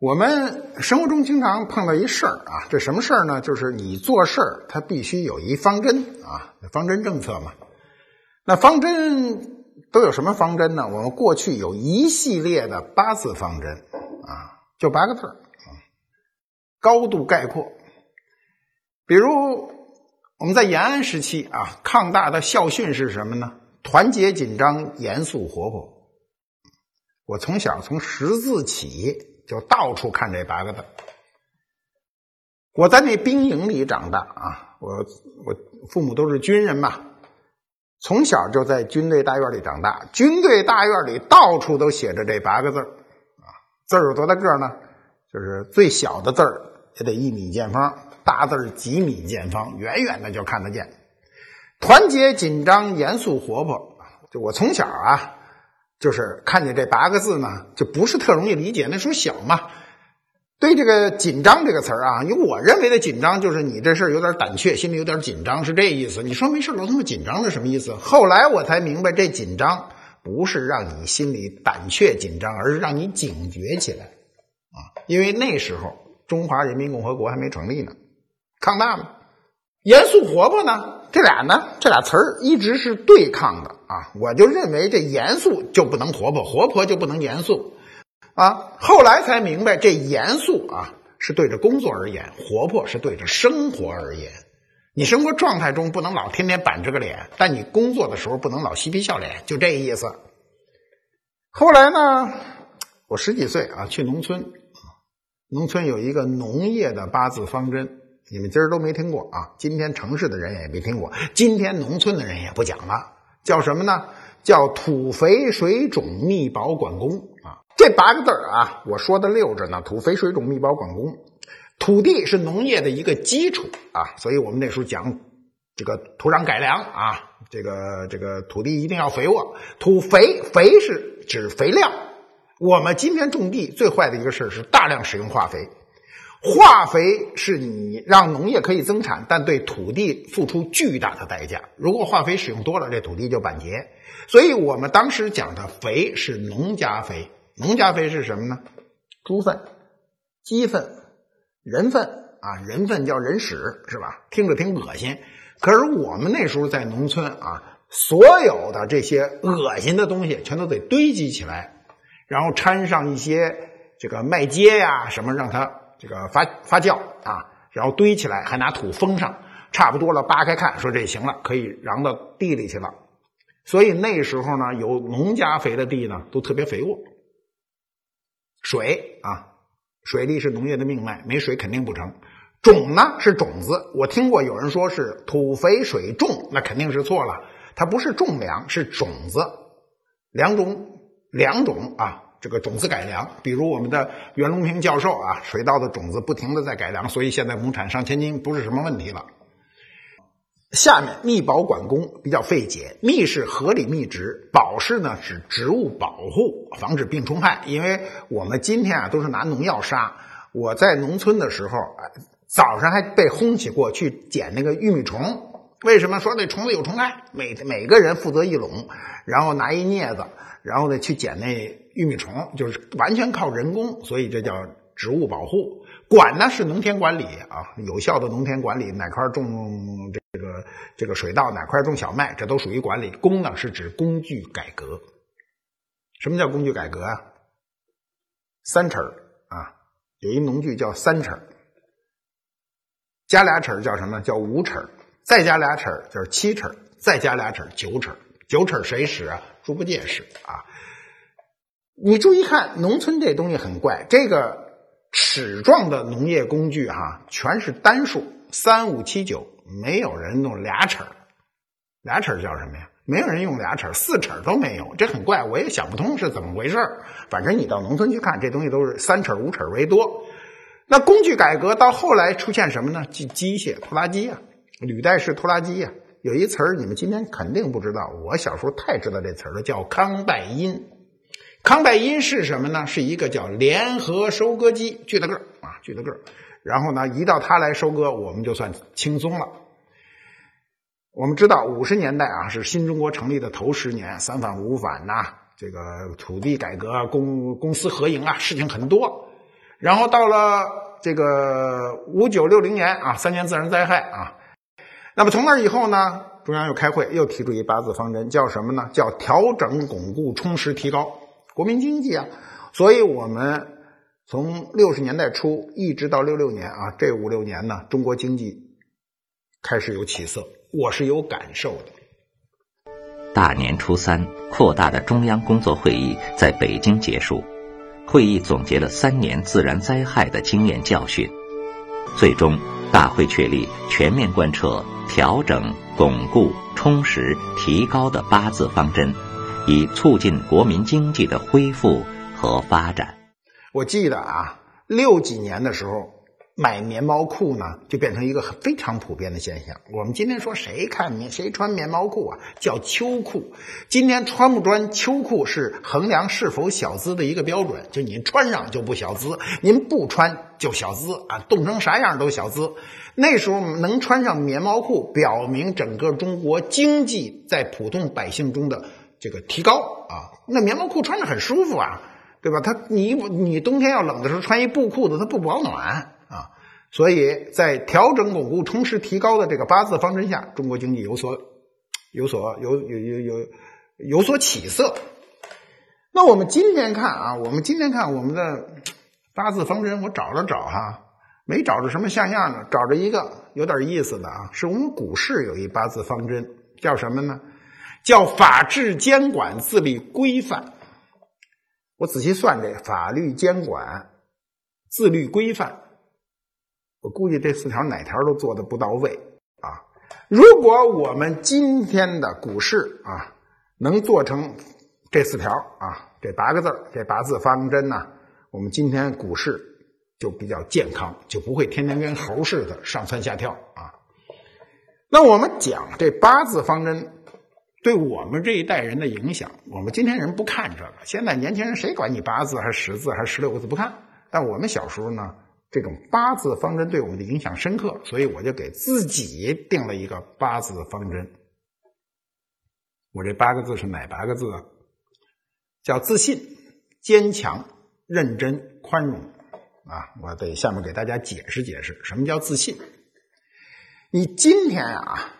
我们生活中经常碰到一事儿啊，这什么事儿呢？就是你做事儿，它必须有一方针啊，方针政策嘛。那方针都有什么方针呢？我们过去有一系列的八字方针啊，就八个字儿，高度概括。比如我们在延安时期啊，抗大的校训是什么呢？团结紧张、严肃活泼。我从小从识字起。就到处看这八个字。我在那兵营里长大啊，我我父母都是军人嘛，从小就在军队大院里长大。军队大院里到处都写着这八个字啊，字有多大个呢？就是最小的字儿也得一米见方，大字几米见方，远远的就看得见。团结、紧张、严肃、活泼，就我从小啊。就是看见这八个字呢，就不是特容易理解。那时候小嘛，对这个“紧张”这个词儿啊，因为我认为的紧张就是你这事儿有点胆怯，心里有点紧张，是这意思。你说没事老这么紧张是什么意思？后来我才明白，这紧张不是让你心里胆怯紧张，而是让你警觉起来啊。因为那时候中华人民共和国还没成立呢，抗大嘛。严肃活泼呢？这俩呢？这俩词儿一直是对抗的啊！我就认为这严肃就不能活泼，活泼就不能严肃啊！后来才明白，这严肃啊是对着工作而言，活泼是对着生活而言。你生活状态中不能老天天板着个脸，但你工作的时候不能老嬉皮笑脸，就这意思。后来呢，我十几岁啊，去农村，农村有一个农业的八字方针。你们今儿都没听过啊！今天城市的人也没听过，今天农村的人也不讲了。叫什么呢？叫土肥水种密保管工啊！这八个字啊，我说的溜着呢。土肥水种密保管工，土地是农业的一个基础啊，所以我们那时候讲这个土壤改良啊，这个这个土地一定要肥沃。土肥肥是指肥料。我们今天种地最坏的一个事是大量使用化肥。化肥是你让农业可以增产，但对土地付出巨大的代价。如果化肥使用多了，这土地就板结。所以我们当时讲的肥是农家肥，农家肥是什么呢？猪粪、鸡粪、人粪啊，人粪叫人屎是吧？听着挺恶心。可是我们那时候在农村啊，所有的这些恶心的东西全都得堆积起来，然后掺上一些这个麦秸呀什么，让它。这个发发酵啊，然后堆起来，还拿土封上，差不多了，扒开看，说这行了，可以瓤到地里去了。所以那时候呢，有农家肥的地呢，都特别肥沃。水啊，水利是农业的命脉，没水肯定不成。种呢是种子，我听过有人说是土肥水种，那肯定是错了，它不是种粮，是种子，两种两种啊。这个种子改良，比如我们的袁隆平教授啊，水稻的种子不停的在改良，所以现在亩产上千斤不是什么问题了。下面密保管工比较费解，密是合理密植，保是呢指植物保护，防止病虫害。因为我们今天啊都是拿农药杀，我在农村的时候，早上还被轰起过去捡那个玉米虫。为什么说那虫子有虫害？每每个人负责一垄，然后拿一镊子，然后呢去捡那。玉米虫就是完全靠人工，所以这叫植物保护。管呢是农田管理啊，有效的农田管理，哪块种这个这个水稻，哪块种小麦，这都属于管理。工呢是指工具改革。什么叫工具改革啊？三齿啊，有一农具叫三齿加俩齿叫什么？叫五齿再加俩齿就是七齿再加俩齿九齿九齿谁使啊？猪八戒使啊。你注意看，农村这东西很怪，这个齿状的农业工具哈，全是单数，三五七九，没有人弄俩齿俩齿叫什么呀？没有人用俩齿四齿都没有，这很怪，我也想不通是怎么回事反正你到农村去看，这东西都是三齿五齿为多。那工具改革到后来出现什么呢？机机械拖拉机啊，履带式拖拉机啊，有一词儿你们今天肯定不知道，我小时候太知道这词儿了，叫康拜因。康拜因是什么呢？是一个叫联合收割机，巨大个儿啊，巨大个儿。然后呢，一到它来收割，我们就算轻松了。我们知道五十年代啊，是新中国成立的头十年，三反五反呐，这个土地改革、公公私合营啊，事情很多。然后到了这个五九六零年啊，三年自然灾害啊，那么从那以后呢，中央又开会，又提出一八字方针，叫什么呢？叫调整、巩固、充实、提高国民经济啊。所以我们从六十年代初一直到六六年啊，这五六年呢，中国经济开始有起色，我是有感受的。大年初三，扩大的中央工作会议在北京结束。会议总结了三年自然灾害的经验教训，最终大会确立全面贯彻调整、巩固、充实、提高的八字方针，以促进国民经济的恢复和发展。我记得啊，六几年的时候。买棉毛裤呢，就变成一个非常普遍的现象。我们今天说谁看谁穿棉毛裤啊，叫秋裤。今天穿不穿秋裤是衡量是否小资的一个标准，就您穿上就不小资，您不穿就小资啊，冻成啥样都小资。那时候能穿上棉毛裤，表明整个中国经济在普通百姓中的这个提高啊。那棉毛裤穿着很舒服啊，对吧？它你你冬天要冷的时候穿一布裤子，它不保暖。所以在调整、巩固、充实、提高的这个八字方针下，中国经济有所、有所、有有有有有所起色。那我们今天看啊，我们今天看我们的八字方针，我找了找哈，没找着什么像样的，找着一个有点意思的啊，是我们股市有一八字方针，叫什么呢？叫法治监管自律规范。我仔细算这法律监管自律规范。我估计这四条哪条都做的不到位啊！如果我们今天的股市啊能做成这四条啊，这八个字这八字方针呢，我们今天股市就比较健康，就不会天天跟猴似的上蹿下跳啊。那我们讲这八字方针对我们这一代人的影响，我们今天人不看这个，现在年轻人谁管你八字还是十字还是十六个字不看？但我们小时候呢？这种八字方针对我们的影响深刻，所以我就给自己定了一个八字方针。我这八个字是哪八个字啊？叫自信、坚强、认真、宽容啊！我得下面给大家解释解释，什么叫自信。你今天啊，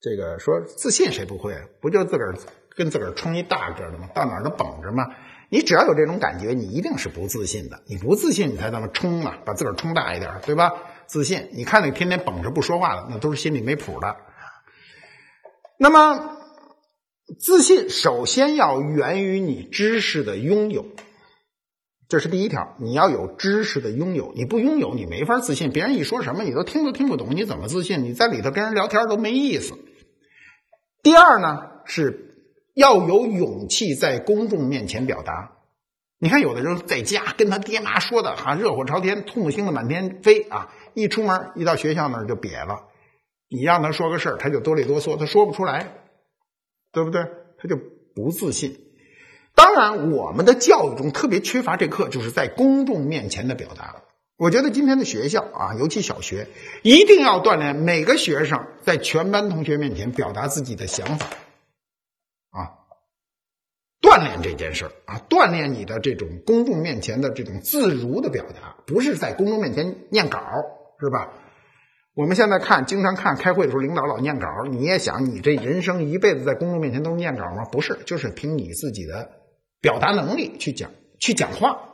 这个说自信谁不会？不就自个儿跟自个儿冲一大个的吗？到哪儿都绷着吗？你只要有这种感觉，你一定是不自信的。你不自信，你才他妈冲啊，把自个儿冲大一点，对吧？自信，你看那天天绷着不说话的，那都是心里没谱的。那么，自信首先要源于你知识的拥有，这是第一条。你要有知识的拥有，你不拥有，你没法自信。别人一说什么，你都听都听不懂，你怎么自信？你在里头跟人聊天都没意思。第二呢是。要有勇气在公众面前表达。你看，有的人在家跟他爹妈说的哈，热火朝天，唾沫星子满天飞啊！一出门，一到学校那就瘪了。你让他说个事儿，他就哆里哆嗦，他说不出来，对不对？他就不自信。当然，我们的教育中特别缺乏这课，就是在公众面前的表达。我觉得今天的学校啊，尤其小学，一定要锻炼每个学生在全班同学面前表达自己的想法。啊锻炼这件事啊，锻炼你的这种公众面前的这种自如的表达，不是在公众面前念稿，是吧？我们现在看，经常看开会的时候，领导老念稿，你也想，你这人生一辈子在公众面前都是念稿吗？不是，就是凭你自己的表达能力去讲，去讲话。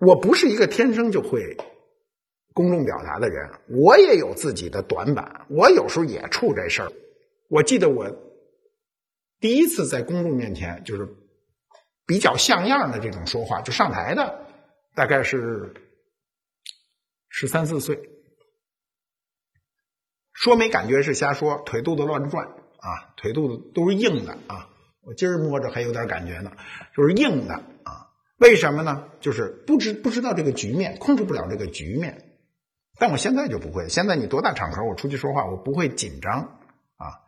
我不是一个天生就会公众表达的人，我也有自己的短板，我有时候也处这事儿。我记得我。第一次在公众面前就是比较像样的这种说话，就上台的，大概是十三四岁，说没感觉是瞎说，腿肚子乱转啊，腿肚子都是硬的啊，我今儿摸着还有点感觉呢，就是硬的啊，为什么呢？就是不知不知道这个局面，控制不了这个局面，但我现在就不会，现在你多大场合我出去说话，我不会紧张啊。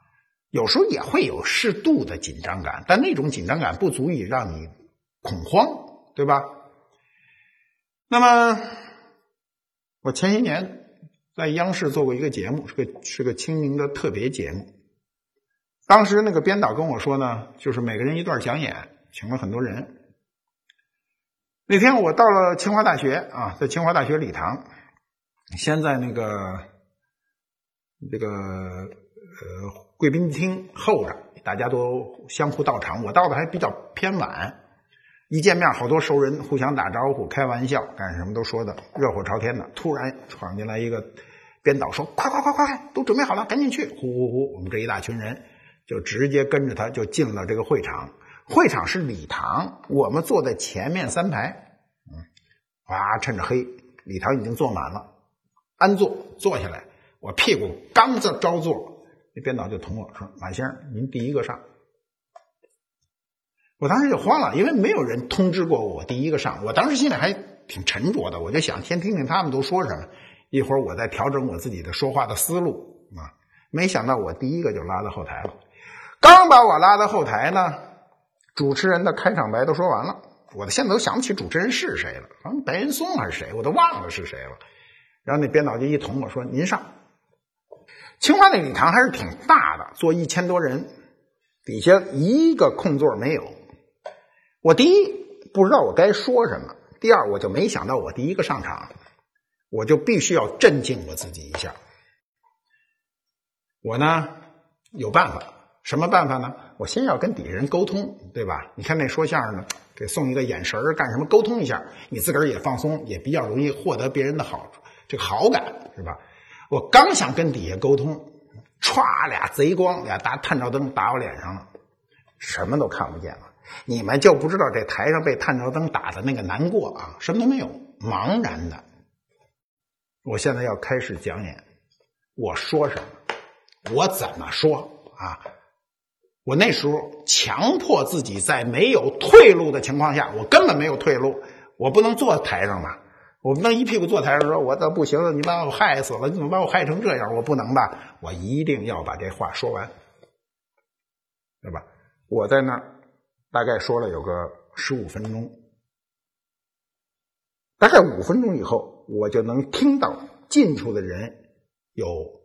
有时候也会有适度的紧张感，但那种紧张感不足以让你恐慌，对吧？那么，我前些年在央视做过一个节目，是个是个清明的特别节目。当时那个编导跟我说呢，就是每个人一段讲演，请了很多人。那天我到了清华大学啊，在清华大学礼堂，先在那个这个呃贵宾厅候着，大家都相互到场。我到的还比较偏晚，一见面好多熟人，互相打招呼、开玩笑，干什么都说的热火朝天的。突然闯进来一个编导，说：“快快快快，都准备好了，赶紧去！”呼呼呼，我们这一大群人就直接跟着他就进了这个会场。会场是礼堂，我们坐在前面三排，嗯，哇，趁着黑，礼堂已经坐满了，安坐，坐下来，我屁股刚着招坐，编导就同我说：“马先生，您第一个上。”我当时就慌了，因为没有人通知过我第一个上，我当时心里还挺沉着的，我就想先听听他们都说什么，一会儿我再调整我自己的说话的思路啊。没想到我第一个就拉到后台了，刚把我拉到后台呢。主持人的开场白都说完了，我现在都想不起主持人是谁了，好像白岩松还是谁，我都忘了是谁了。然后那编导就一捅我说：“您上。”清华那礼堂还是挺大的，坐一千多人，底下一个空座没有。我第一不知道我该说什么，第二我就没想到我第一个上场，我就必须要镇静我自己一下。我呢有办法。什么办法呢？我先要跟底下人沟通，对吧？你看那说相声的，给送一个眼神干什么？沟通一下，你自个儿也放松，也比较容易获得别人的好这个好感，是吧？我刚想跟底下沟通，歘，俩贼光，俩大探照灯打我脸上了，什么都看不见了。你们就不知道这台上被探照灯打的那个难过啊！什么都没有，茫然的。我现在要开始讲演，我说什么？我怎么说啊？我那时候强迫自己在没有退路的情况下，我根本没有退路，我不能坐台上吧？我不能一屁股坐台上说：“我这不行了，你把我害死了，你怎么把我害成这样？”我不能吧？我一定要把这话说完，对吧？我在那儿大概说了有个十五分钟，大概五分钟以后，我就能听到近处的人有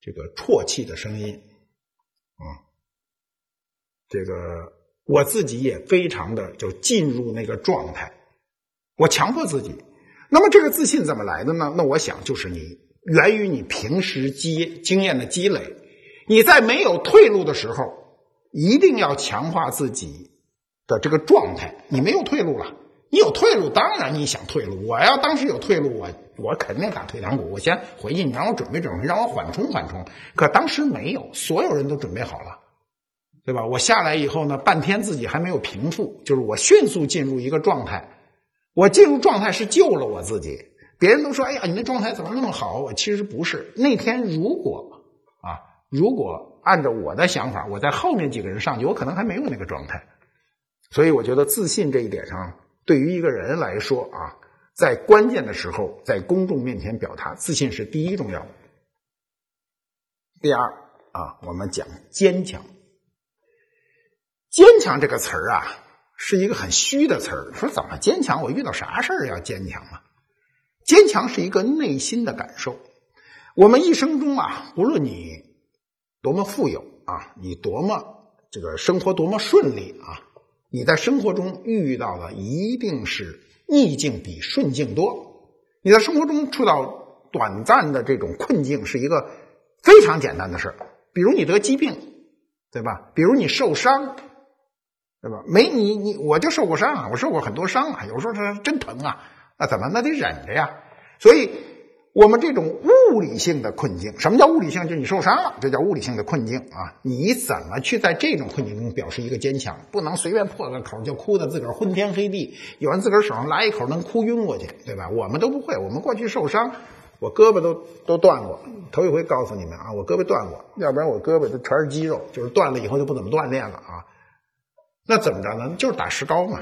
这个啜泣的声音，啊。这个我自己也非常的就进入那个状态，我强迫自己。那么这个自信怎么来的呢？那我想就是你源于你平时积经验的积累。你在没有退路的时候，一定要强化自己的这个状态。你没有退路了，你有退路，当然你想退路。我要当时有退路，我我肯定打退堂鼓。我先回去，你让我准备准备，让我缓冲缓冲。可当时没有，所有人都准备好了。对吧？我下来以后呢，半天自己还没有平复，就是我迅速进入一个状态。我进入状态是救了我自己。别人都说：“哎呀，你那状态怎么那么好？”我其实不是。那天如果啊，如果按照我的想法，我在后面几个人上去，我可能还没有那个状态。所以我觉得自信这一点上，对于一个人来说啊，在关键的时候，在公众面前表达自信是第一重要的。第二啊，我们讲坚强。坚强这个词儿啊，是一个很虚的词儿。说怎么坚强？我遇到啥事儿要坚强啊？坚强是一个内心的感受。我们一生中啊，不论你多么富有啊，你多么这个生活多么顺利啊，你在生活中遇到的一定是逆境比顺境多。你在生活中触到短暂的这种困境，是一个非常简单的事儿。比如你得疾病，对吧？比如你受伤。对吧？没你你我就受过伤啊，我受过很多伤啊，有时候它真疼啊，那怎么那得忍着呀？所以，我们这种物理性的困境，什么叫物理性？就是你受伤了，这叫物理性的困境啊。你怎么去在这种困境中表示一个坚强？不能随便破个口就哭的自个儿昏天黑地，有人自个儿手上拉一口能哭晕过去，对吧？我们都不会，我们过去受伤，我胳膊都都断过，头一回告诉你们啊，我胳膊断过，要不然我胳膊都全是肌肉，就是断了以后就不怎么锻炼了啊。那怎么着呢？就是打石膏嘛，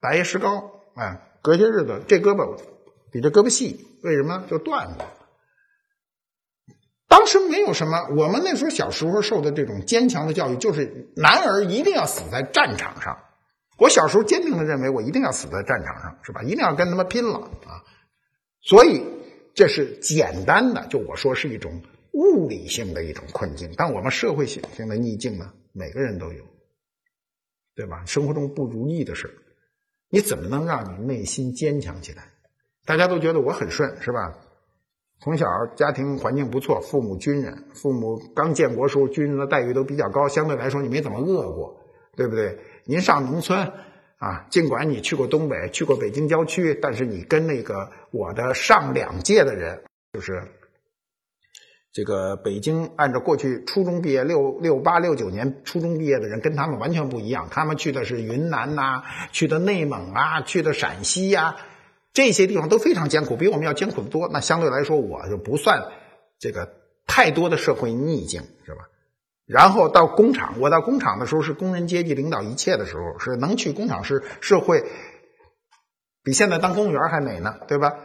打一石膏，哎，隔些日子这胳膊比这胳膊细，为什么就断了？当时没有什么，我们那时候小时候受的这种坚强的教育，就是男儿一定要死在战场上。我小时候坚定的认为，我一定要死在战场上，是吧？一定要跟他们拼了啊！所以这是简单的，就我说是一种物理性的一种困境。但我们社会性性的逆境呢，每个人都有。对吧？生活中不如意的事你怎么能让你内心坚强起来？大家都觉得我很顺，是吧？从小家庭环境不错，父母军人，父母刚建国时候军人的待遇都比较高，相对来说你没怎么饿过，对不对？您上农村啊，尽管你去过东北，去过北京郊区，但是你跟那个我的上两届的人，就是这个北京按照过去初中毕业六六八六九年初中毕业的人，跟他们完全不一样。他们去的是云南呐，去的内蒙啊，去的陕西呀。这些地方都非常艰苦，比我们要艰苦的多。那相对来说，我就不算这个太多的社会逆境，是吧？然后到工厂，我到工厂的时候是工人阶级领导一切的时候，是能去工厂是社会比现在当公务员还美呢，对吧？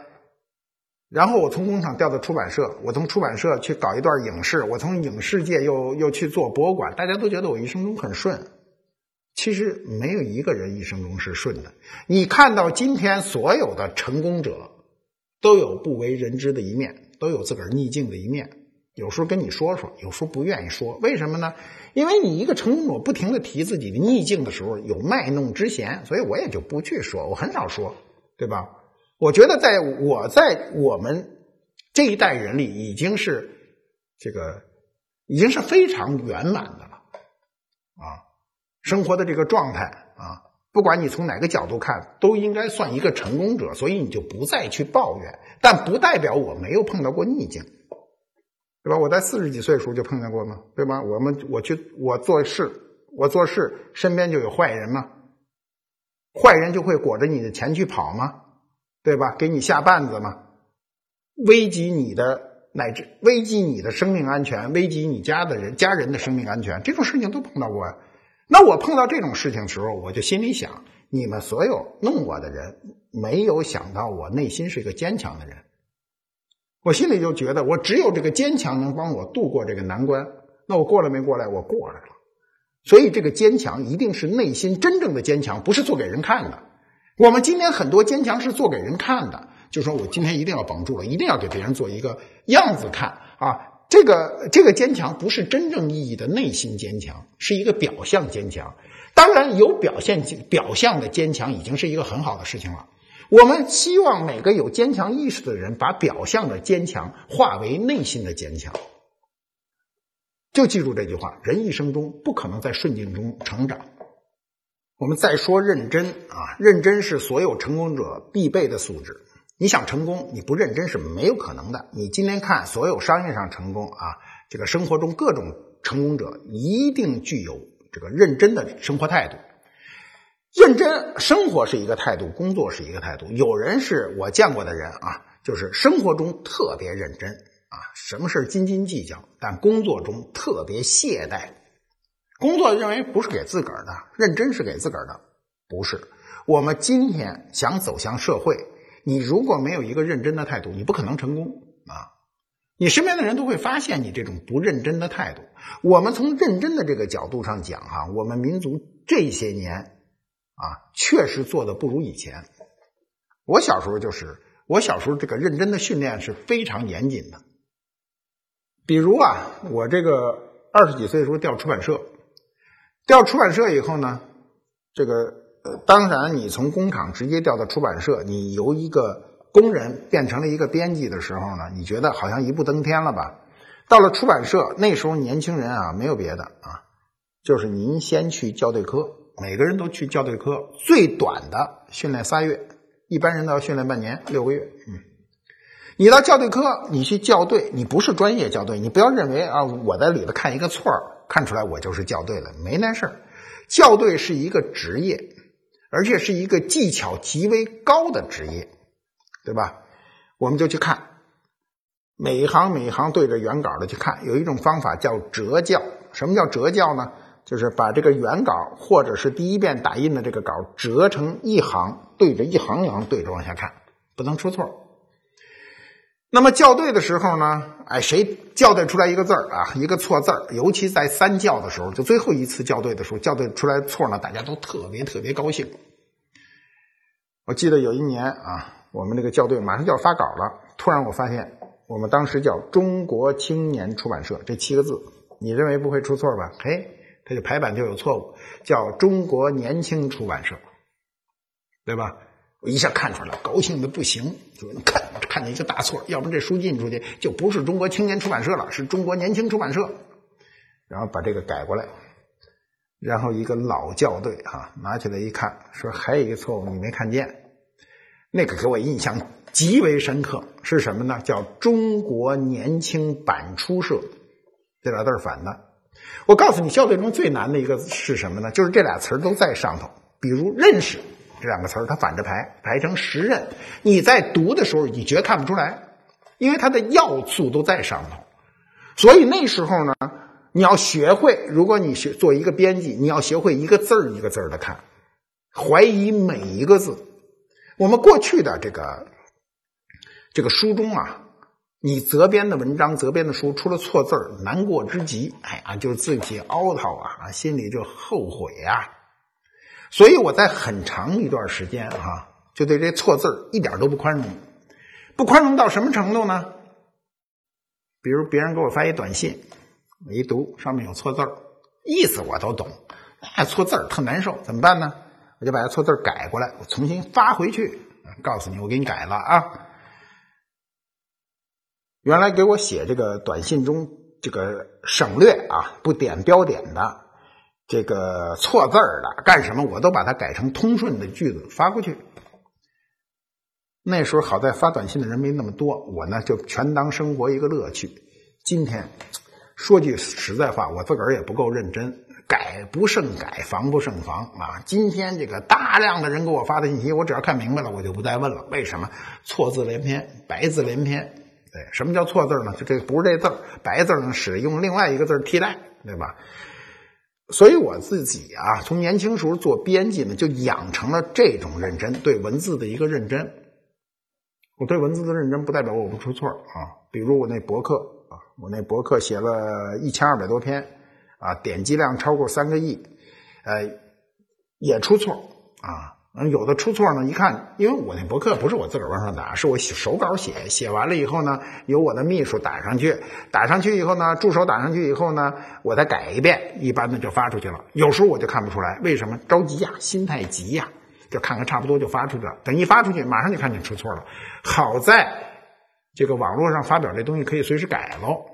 然后我从工厂调到出版社，我从出版社去搞一段影视，我从影视界又又去做博物馆，大家都觉得我一生中很顺。其实没有一个人一生中是顺的。你看到今天所有的成功者，都有不为人知的一面，都有自个儿逆境的一面。有时候跟你说说，有时候不愿意说。为什么呢？因为你一个成功者不停的提自己的逆境的时候，有卖弄之嫌，所以我也就不去说，我很少说，对吧？我觉得在我在我们这一代人里，已经是这个已经是非常圆满的了，啊。生活的这个状态啊，不管你从哪个角度看，都应该算一个成功者，所以你就不再去抱怨。但不代表我没有碰到过逆境，对吧？我在四十几岁的时候就碰见过嘛，对吧？我们我去我做事，我做事身边就有坏人嘛，坏人就会裹着你的钱去跑吗？对吧？给你下绊子嘛？危及你的乃至危及你的生命安全，危及你家的人家人的生命安全，这种事情都碰到过呀。那我碰到这种事情的时候，我就心里想：你们所有弄我的人，没有想到我内心是一个坚强的人。我心里就觉得，我只有这个坚强能帮我度过这个难关。那我过来没过来？我过来了。所以这个坚强一定是内心真正的坚强，不是做给人看的。我们今天很多坚强是做给人看的，就说我今天一定要绷住了，一定要给别人做一个样子看啊。这个这个坚强不是真正意义的内心坚强，是一个表象坚强。当然，有表现表象的坚强已经是一个很好的事情了。我们希望每个有坚强意识的人，把表象的坚强化为内心的坚强。就记住这句话：人一生中不可能在顺境中成长。我们再说认真啊，认真是所有成功者必备的素质。你想成功，你不认真是没有可能的。你今天看所有商业上成功啊，这个生活中各种成功者一定具有这个认真的生活态度。认真生活是一个态度，工作是一个态度。有人是我见过的人啊，就是生活中特别认真啊，什么事斤斤计较，但工作中特别懈怠。工作认为不是给自个儿的，认真是给自个儿的，不是。我们今天想走向社会。你如果没有一个认真的态度，你不可能成功啊！你身边的人都会发现你这种不认真的态度。我们从认真的这个角度上讲，哈，我们民族这些年啊，确实做的不如以前。我小时候就是，我小时候这个认真的训练是非常严谨的。比如啊，我这个二十几岁的时候调出版社，调出版社以后呢，这个。当然，你从工厂直接调到出版社，你由一个工人变成了一个编辑的时候呢，你觉得好像一步登天了吧？到了出版社，那时候年轻人啊，没有别的啊，就是您先去校对科，每个人都去校对科，最短的训练仨月，一般人都要训练半年六个月。嗯，你到校对科，你去校对，你不是专业校对，你不要认为啊，我在里头看一个错儿看出来我就是校对了，没那事儿。校对是一个职业。而且是一个技巧极为高的职业，对吧？我们就去看每一行每一行对着原稿的去看，有一种方法叫折校。什么叫折校呢？就是把这个原稿或者是第一遍打印的这个稿折成一行，对着一行一行对着往下看，不能出错。那么校对的时候呢，哎，谁校对出来一个字儿啊，一个错字儿，尤其在三校的时候，就最后一次校对的时候，校对出来错呢，大家都特别特别高兴。我记得有一年啊，我们那个校对马上就要发稿了，突然我发现我们当时叫中国青年出版社这七个字，你认为不会出错吧？嘿，它就排版就有错误，叫中国年轻出版社。对吧？我一下看出来，高兴的不行，就看看见一个大错，要不这书印出去就不是中国青年出版社了，是中国年轻出版社。然后把这个改过来，然后一个老校对哈拿起来一看，说还有一个错误你没看见，那个给我印象极为深刻，是什么呢？叫中国年轻版出社，这俩字反的。我告诉你，校对中最难的一个是什么呢？就是这俩词都在上头，比如认识。这两个词儿它反着排，排成时任。你在读的时候，你绝看不出来，因为它的要素都在上头。所以那时候呢，你要学会，如果你学做一个编辑，你要学会一个字儿一个字儿的看，怀疑每一个字。我们过去的这个这个书中啊，你责编的文章、责编的书出了错字儿，难过之极，哎呀，就自己凹槽啊，心里就后悔啊。所以我在很长一段时间啊，就对这错字一点都不宽容，不宽容到什么程度呢？比如别人给我发一短信，我一读上面有错字意思我都懂，哎，错字特难受，怎么办呢？我就把这错字改过来，我重新发回去，告诉你我给你改了啊。原来给我写这个短信中这个省略啊，不点标点的。这个错字儿的干什么？我都把它改成通顺的句子发过去。那时候好在发短信的人没那么多，我呢就全当生活一个乐趣。今天说句实在话，我自个儿也不够认真，改不胜改，防不胜防啊！今天这个大量的人给我发的信息，我只要看明白了，我就不再问了。为什么错字连篇，白字连篇？对，什么叫错字呢？就这不是这字儿，白字呢使用另外一个字替代，对吧？所以我自己啊，从年轻时候做编辑呢，就养成了这种认真对文字的一个认真。我对文字的认真，不代表我不出错啊。比如我那博客啊，我那博客写了一千二百多篇啊，点击量超过三个亿，呃，也出错啊。嗯，有的出错呢，一看，因为我那博客不是我自个儿往上打，是我手稿写，写完了以后呢，由我的秘书打上去，打上去以后呢，助手打上去以后呢，我再改一遍，一般的就发出去了。有时候我就看不出来，为什么着急呀，心太急呀，就看看差不多就发出去了。等一发出去，马上就看见出错了。好在这个网络上发表这东西可以随时改喽。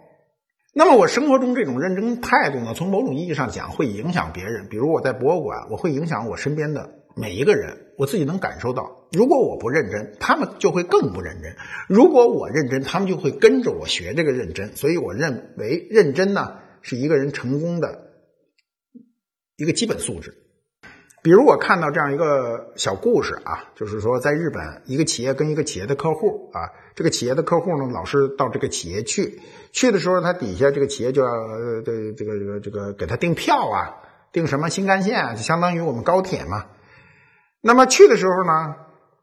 那么我生活中这种认真态度呢，从某种意义上讲会影响别人，比如我在博物馆，我会影响我身边的。每一个人，我自己能感受到，如果我不认真，他们就会更不认真；如果我认真，他们就会跟着我学这个认真。所以，我认为认真呢，是一个人成功的一个基本素质。比如，我看到这样一个小故事啊，就是说，在日本，一个企业跟一个企业的客户啊，这个企业的客户呢，老是到这个企业去，去的时候，他底下这个企业就要这这个这个这个给他订票啊，订什么新干线啊，就相当于我们高铁嘛。那么去的时候呢，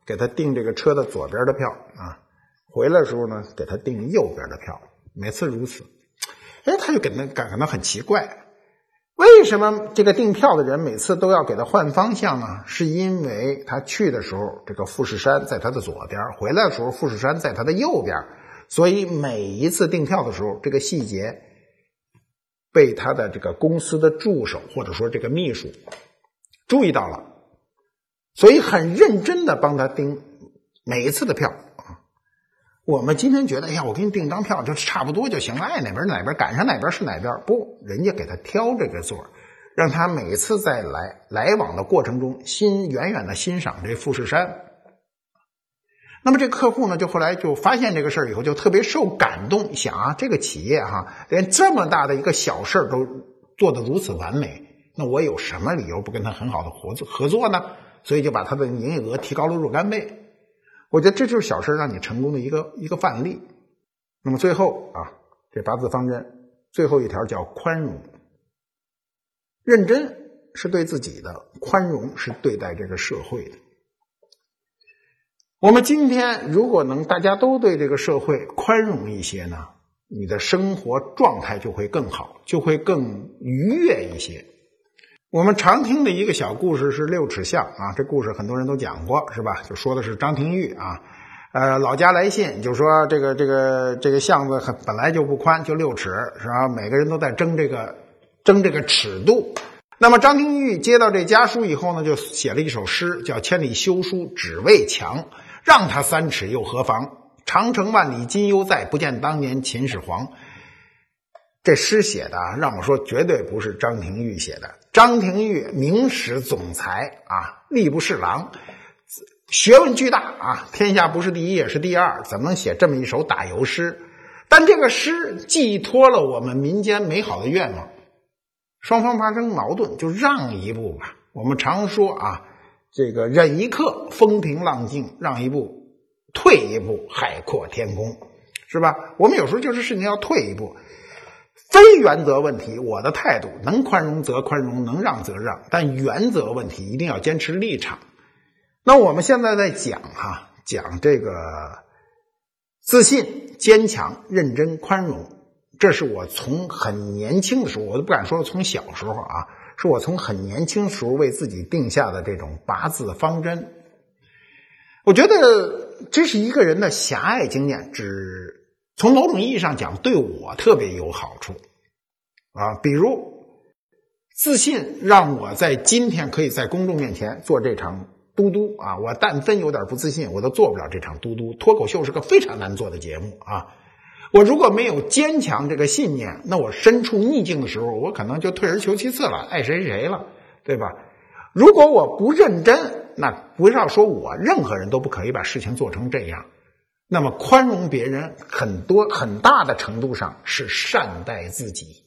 给他订这个车的左边的票啊；回来的时候呢，给他订右边的票。每次如此，哎，他就给他感感到很奇怪，为什么这个订票的人每次都要给他换方向呢？是因为他去的时候，这个富士山在他的左边；回来的时候，富士山在他的右边。所以每一次订票的时候，这个细节被他的这个公司的助手或者说这个秘书注意到了。所以很认真的帮他订每一次的票啊。我们今天觉得，哎呀，我给你订张票就差不多就行了，爱哪边哪边赶上哪边是哪边。不，人家给他挑这个座，让他每次在来来往的过程中，心远远的欣赏这富士山。那么这客户呢，就后来就发现这个事儿以后，就特别受感动，想啊，这个企业哈，连这么大的一个小事都做得如此完美，那我有什么理由不跟他很好的合作合作呢？所以就把他的营业额提高了若干倍，我觉得这就是小事让你成功的一个一个范例。那么最后啊，这八字方针最后一条叫宽容，认真是对自己的，宽容是对待这个社会的。我们今天如果能大家都对这个社会宽容一些呢，你的生活状态就会更好，就会更愉悦一些。我们常听的一个小故事是六尺巷啊，这故事很多人都讲过，是吧？就说的是张廷玉啊，呃，老家来信就说这个这个这个巷子很本来就不宽，就六尺，是吧？每个人都在争这个争这个尺度，那么张廷玉接到这家书以后呢，就写了一首诗，叫“千里修书只为墙”，让他三尺又何妨？长城万里今犹在，不见当年秦始皇。这诗写的啊，让我说绝对不是张廷玉写的。张廷玉明史总裁啊，吏部侍郎，学问巨大啊，天下不是第一也是第二，怎么能写这么一首打油诗？但这个诗寄托了我们民间美好的愿望。双方发生矛盾，就让一步吧。我们常说啊，这个忍一刻风平浪静，让一步，退一步海阔天空，是吧？我们有时候就是事情要退一步。非原则问题，我的态度能宽容则宽容，能让则让。但原则问题一定要坚持立场。那我们现在在讲哈，讲这个自信、坚强、认真、宽容，这是我从很年轻的时候，我都不敢说从小时候啊，是我从很年轻时候为自己定下的这种八字方针。我觉得这是一个人的狭隘经验，只。从某种意义上讲，对我特别有好处，啊，比如自信让我在今天可以在公众面前做这场嘟嘟啊，我但分有点不自信，我都做不了这场嘟嘟。脱口秀是个非常难做的节目啊，我如果没有坚强这个信念，那我身处逆境的时候，我可能就退而求其次了，爱谁谁了，对吧？如果我不认真，那不要说我，任何人都不可以把事情做成这样。那么，宽容别人很多很大的程度上是善待自己。